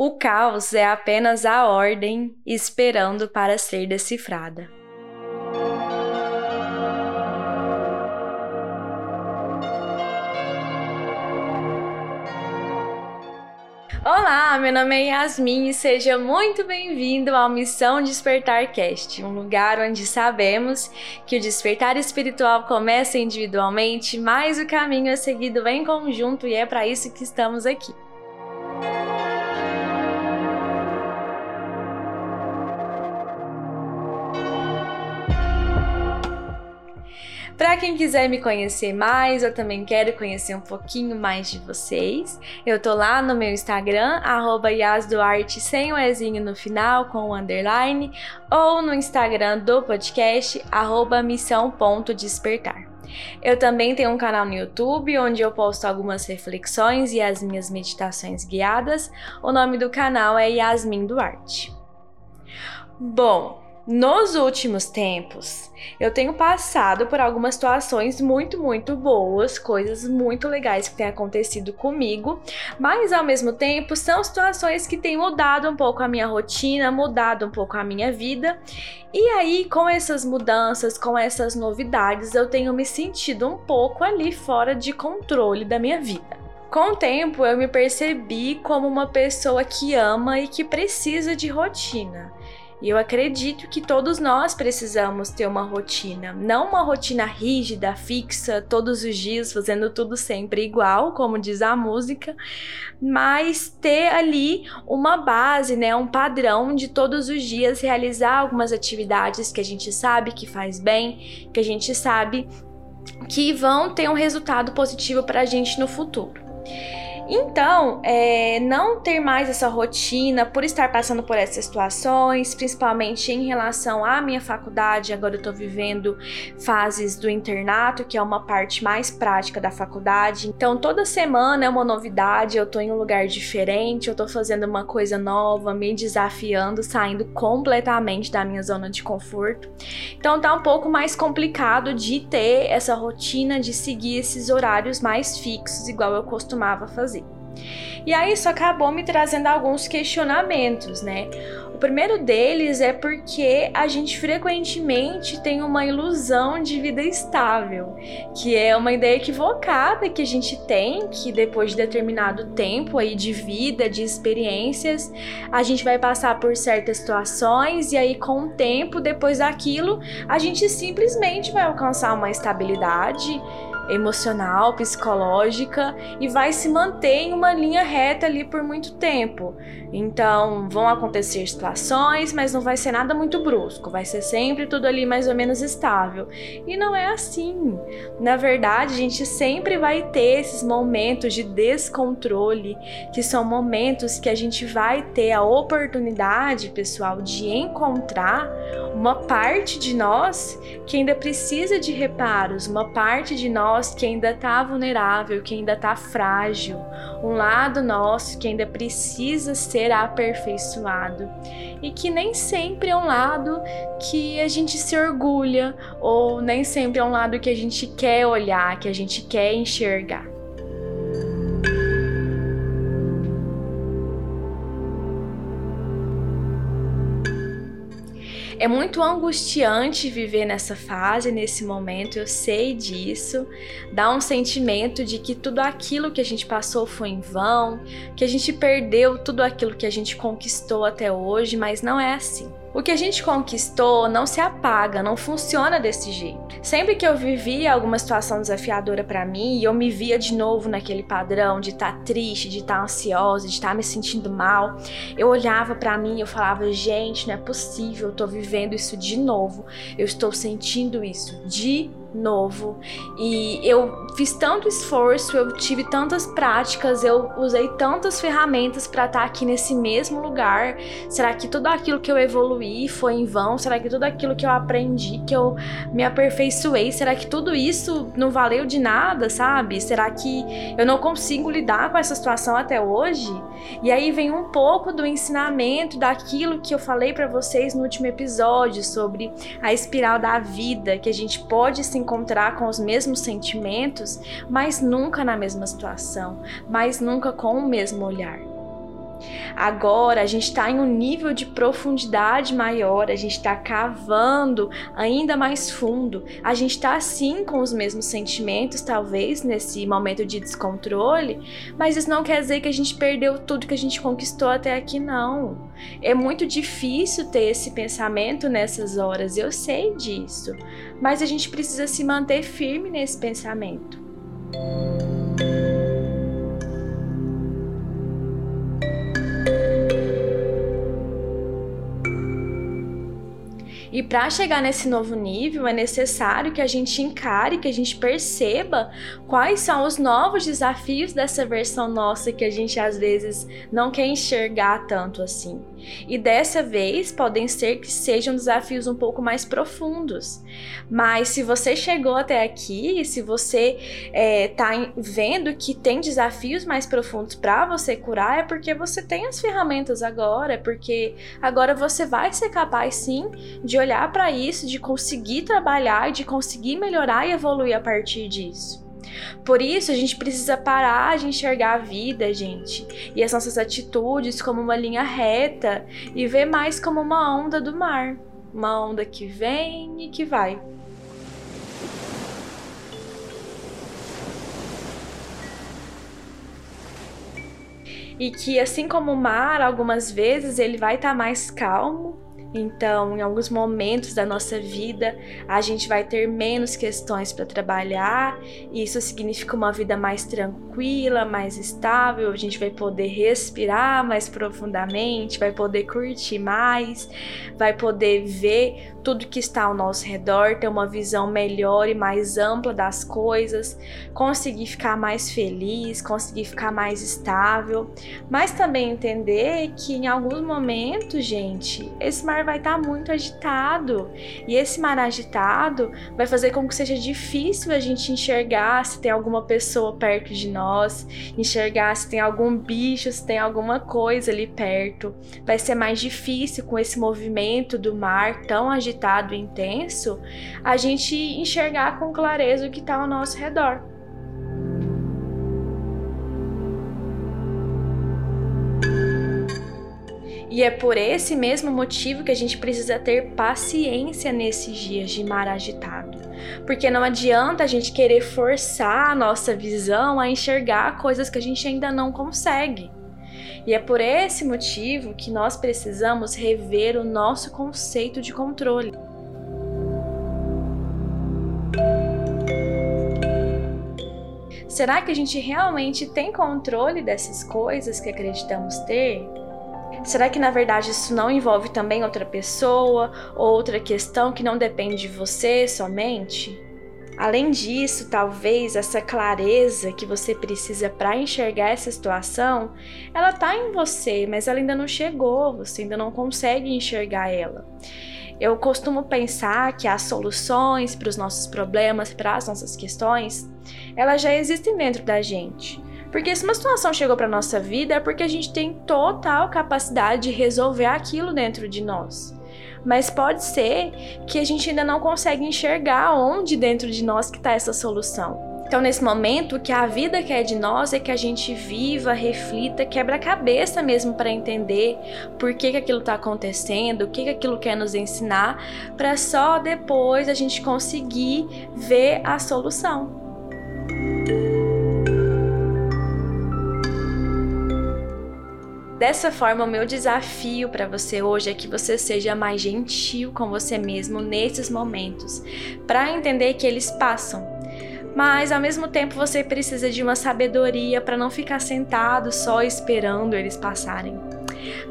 O caos é apenas a ordem esperando para ser decifrada. Olá, meu nome é Yasmin e seja muito bem-vindo ao Missão Despertar Cast, um lugar onde sabemos que o despertar espiritual começa individualmente, mas o caminho é seguido em conjunto e é para isso que estamos aqui. Para quem quiser me conhecer mais, eu também quero conhecer um pouquinho mais de vocês. Eu tô lá no meu Instagram, @yasduarte sem o ezinho no final com o underline, ou no Instagram do podcast missão.despertar. Eu também tenho um canal no YouTube onde eu posto algumas reflexões e as minhas meditações guiadas. O nome do canal é Yasmin Duarte. Bom, nos últimos tempos, eu tenho passado por algumas situações muito, muito boas, coisas muito legais que têm acontecido comigo, mas ao mesmo tempo são situações que têm mudado um pouco a minha rotina, mudado um pouco a minha vida. E aí, com essas mudanças, com essas novidades, eu tenho me sentido um pouco ali fora de controle da minha vida. Com o tempo, eu me percebi como uma pessoa que ama e que precisa de rotina. E eu acredito que todos nós precisamos ter uma rotina, não uma rotina rígida, fixa, todos os dias fazendo tudo sempre igual, como diz a música, mas ter ali uma base, né, um padrão de todos os dias realizar algumas atividades que a gente sabe que faz bem, que a gente sabe que vão ter um resultado positivo para a gente no futuro. Então, é, não ter mais essa rotina por estar passando por essas situações, principalmente em relação à minha faculdade, agora eu tô vivendo fases do internato, que é uma parte mais prática da faculdade. Então, toda semana é uma novidade, eu tô em um lugar diferente, eu tô fazendo uma coisa nova, me desafiando, saindo completamente da minha zona de conforto. Então, tá um pouco mais complicado de ter essa rotina de seguir esses horários mais fixos, igual eu costumava fazer. E aí isso acabou me trazendo alguns questionamentos, né? O primeiro deles é porque a gente frequentemente tem uma ilusão de vida estável, que é uma ideia equivocada que a gente tem, que depois de determinado tempo aí de vida, de experiências, a gente vai passar por certas situações e aí com o tempo, depois daquilo, a gente simplesmente vai alcançar uma estabilidade emocional, psicológica e vai se manter em uma linha reta ali por muito tempo. Então, vão acontecer situações, mas não vai ser nada muito brusco, vai ser sempre tudo ali mais ou menos estável. E não é assim. Na verdade, a gente sempre vai ter esses momentos de descontrole, que são momentos que a gente vai ter a oportunidade, pessoal, de encontrar uma parte de nós que ainda precisa de reparos, uma parte de nós que ainda está vulnerável, que ainda está frágil, um lado nosso que ainda precisa ser aperfeiçoado e que nem sempre é um lado que a gente se orgulha ou nem sempre é um lado que a gente quer olhar, que a gente quer enxergar. É muito angustiante viver nessa fase, nesse momento, eu sei disso. Dá um sentimento de que tudo aquilo que a gente passou foi em vão, que a gente perdeu tudo aquilo que a gente conquistou até hoje, mas não é assim. O que a gente conquistou não se apaga, não funciona desse jeito. Sempre que eu vivia alguma situação desafiadora para mim e eu me via de novo naquele padrão de estar tá triste, de estar tá ansiosa, de estar tá me sentindo mal, eu olhava para mim e eu falava: "Gente, não é possível, eu tô vivendo isso de novo. Eu estou sentindo isso de novo. E eu fiz tanto esforço, eu tive tantas práticas, eu usei tantas ferramentas para estar tá aqui nesse mesmo lugar. Será que tudo aquilo que eu evoluí foi em vão? Será que tudo aquilo que eu aprendi, que eu me aperfeiçoei, será que tudo isso não valeu de nada, sabe? Será que eu não consigo lidar com essa situação até hoje? E aí vem um pouco do ensinamento daquilo que eu falei para vocês no último episódio sobre a espiral da vida, que a gente pode se encontrar com os mesmos sentimentos, mas nunca na mesma situação, mas nunca com o mesmo olhar. Agora a gente está em um nível de profundidade maior, a gente está cavando ainda mais fundo, a gente está assim com os mesmos sentimentos, talvez nesse momento de descontrole, mas isso não quer dizer que a gente perdeu tudo que a gente conquistou até aqui, não. É muito difícil ter esse pensamento nessas horas, eu sei disso, mas a gente precisa se manter firme nesse pensamento. E para chegar nesse novo nível, é necessário que a gente encare, que a gente perceba quais são os novos desafios dessa versão nossa que a gente às vezes não quer enxergar tanto assim. E dessa vez podem ser que sejam desafios um pouco mais profundos. Mas se você chegou até aqui, se você está é, vendo que tem desafios mais profundos para você curar, é porque você tem as ferramentas agora, é porque agora você vai ser capaz sim de olhar para isso, de conseguir trabalhar, de conseguir melhorar e evoluir a partir disso. Por isso, a gente precisa parar de enxergar a vida, gente, e as nossas atitudes como uma linha reta e ver mais como uma onda do mar uma onda que vem e que vai. E que, assim como o mar, algumas vezes ele vai estar tá mais calmo então, em alguns momentos da nossa vida, a gente vai ter menos questões para trabalhar, e isso significa uma vida mais tranquila, mais estável, a gente vai poder respirar mais profundamente, vai poder curtir mais, vai poder ver tudo que está ao nosso redor, ter uma visão melhor e mais ampla das coisas, conseguir ficar mais feliz, conseguir ficar mais estável, mas também entender que em alguns momentos, gente, esse mar vai estar muito agitado e esse mar agitado vai fazer com que seja difícil a gente enxergar se tem alguma pessoa perto de nós, enxergar se tem algum bicho, se tem alguma coisa ali perto. Vai ser mais difícil com esse movimento do mar tão agitado agitado intenso, a gente enxergar com clareza o que está ao nosso redor. E é por esse mesmo motivo que a gente precisa ter paciência nesses dias de mar agitado. Porque não adianta a gente querer forçar a nossa visão a enxergar coisas que a gente ainda não consegue. E é por esse motivo que nós precisamos rever o nosso conceito de controle. Será que a gente realmente tem controle dessas coisas que acreditamos ter? Será que na verdade isso não envolve também outra pessoa ou outra questão que não depende de você somente? Além disso, talvez essa clareza que você precisa para enxergar essa situação, ela tá em você, mas ela ainda não chegou, você ainda não consegue enxergar ela. Eu costumo pensar que as soluções para os nossos problemas, para as nossas questões, elas já existem dentro da gente. Porque se uma situação chegou para nossa vida é porque a gente tem total capacidade de resolver aquilo dentro de nós mas pode ser que a gente ainda não consegue enxergar onde dentro de nós que está essa solução. Então, nesse momento, o que a vida quer de nós é que a gente viva, reflita, quebra a cabeça mesmo para entender por que, que aquilo está acontecendo, o que, que aquilo quer nos ensinar, para só depois a gente conseguir ver a solução. Dessa forma, o meu desafio para você hoje é que você seja mais gentil com você mesmo nesses momentos, para entender que eles passam. Mas ao mesmo tempo você precisa de uma sabedoria para não ficar sentado só esperando eles passarem.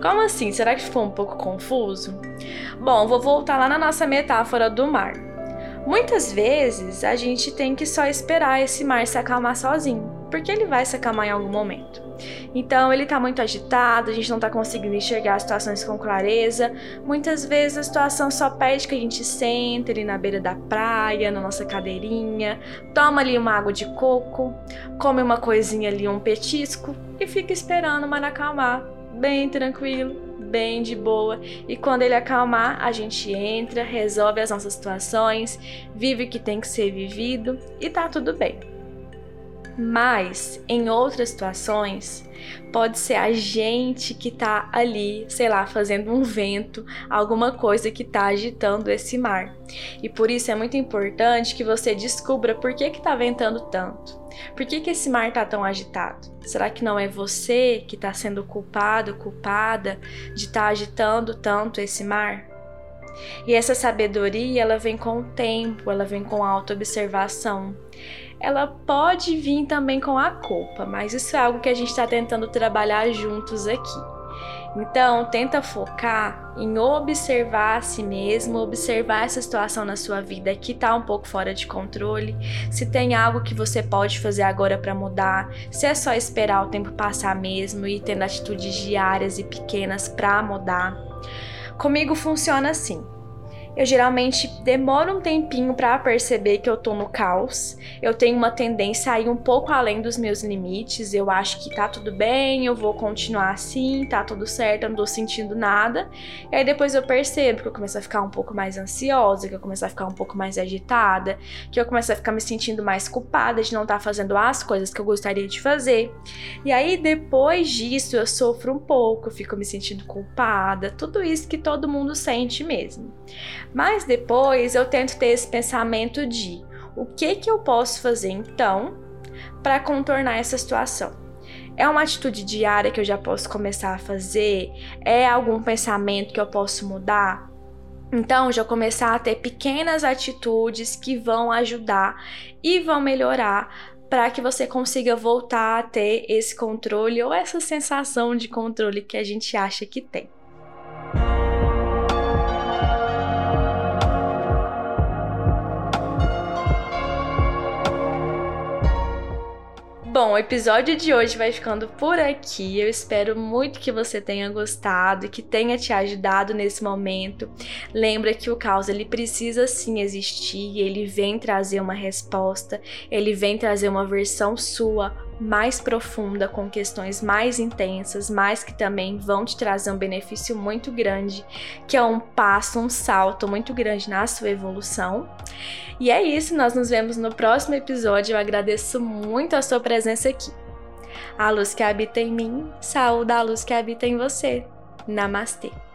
Como assim? Será que ficou um pouco confuso? Bom, vou voltar lá na nossa metáfora do mar. Muitas vezes a gente tem que só esperar esse mar se acalmar sozinho, porque ele vai se acalmar em algum momento. Então ele tá muito agitado, a gente não tá conseguindo enxergar as situações com clareza. Muitas vezes a situação só pede que a gente sente ali na beira da praia, na nossa cadeirinha, toma ali uma água de coco, come uma coisinha ali, um petisco e fica esperando o mar acalmar, bem tranquilo, bem de boa. E quando ele acalmar, a gente entra, resolve as nossas situações, vive o que tem que ser vivido e tá tudo bem. Mas em outras situações, pode ser a gente que tá ali, sei lá, fazendo um vento, alguma coisa que tá agitando esse mar. E por isso é muito importante que você descubra por que que tá ventando tanto. Por que, que esse mar tá tão agitado? Será que não é você que está sendo culpado, culpada de estar tá agitando tanto esse mar? E essa sabedoria, ela vem com o tempo, ela vem com a autoobservação ela pode vir também com a culpa, mas isso é algo que a gente está tentando trabalhar juntos aqui. Então, tenta focar em observar a si mesmo, observar essa situação na sua vida que está um pouco fora de controle, se tem algo que você pode fazer agora para mudar, se é só esperar o tempo passar mesmo e tendo atitudes diárias e pequenas para mudar. Comigo funciona assim. Eu geralmente demoro um tempinho para perceber que eu tô no caos. Eu tenho uma tendência a ir um pouco além dos meus limites. Eu acho que tá tudo bem, eu vou continuar assim, tá tudo certo, eu não tô sentindo nada. E aí depois eu percebo que eu começo a ficar um pouco mais ansiosa, que eu começo a ficar um pouco mais agitada, que eu começo a ficar me sentindo mais culpada de não estar tá fazendo as coisas que eu gostaria de fazer. E aí depois disso eu sofro um pouco, eu fico me sentindo culpada, tudo isso que todo mundo sente mesmo. Mas depois eu tento ter esse pensamento de o que que eu posso fazer então para contornar essa situação. É uma atitude diária que eu já posso começar a fazer? É algum pensamento que eu posso mudar? Então, já começar a ter pequenas atitudes que vão ajudar e vão melhorar para que você consiga voltar a ter esse controle ou essa sensação de controle que a gente acha que tem. Bom, o episódio de hoje vai ficando por aqui. Eu espero muito que você tenha gostado e que tenha te ajudado nesse momento. Lembra que o caos ele precisa sim existir, ele vem trazer uma resposta, ele vem trazer uma versão sua mais profunda, com questões mais intensas, mas que também vão te trazer um benefício muito grande, que é um passo, um salto muito grande na sua evolução. E é isso, nós nos vemos no próximo episódio. Eu agradeço muito a sua presença aqui. A luz que habita em mim, saúde a luz que habita em você. Namastê.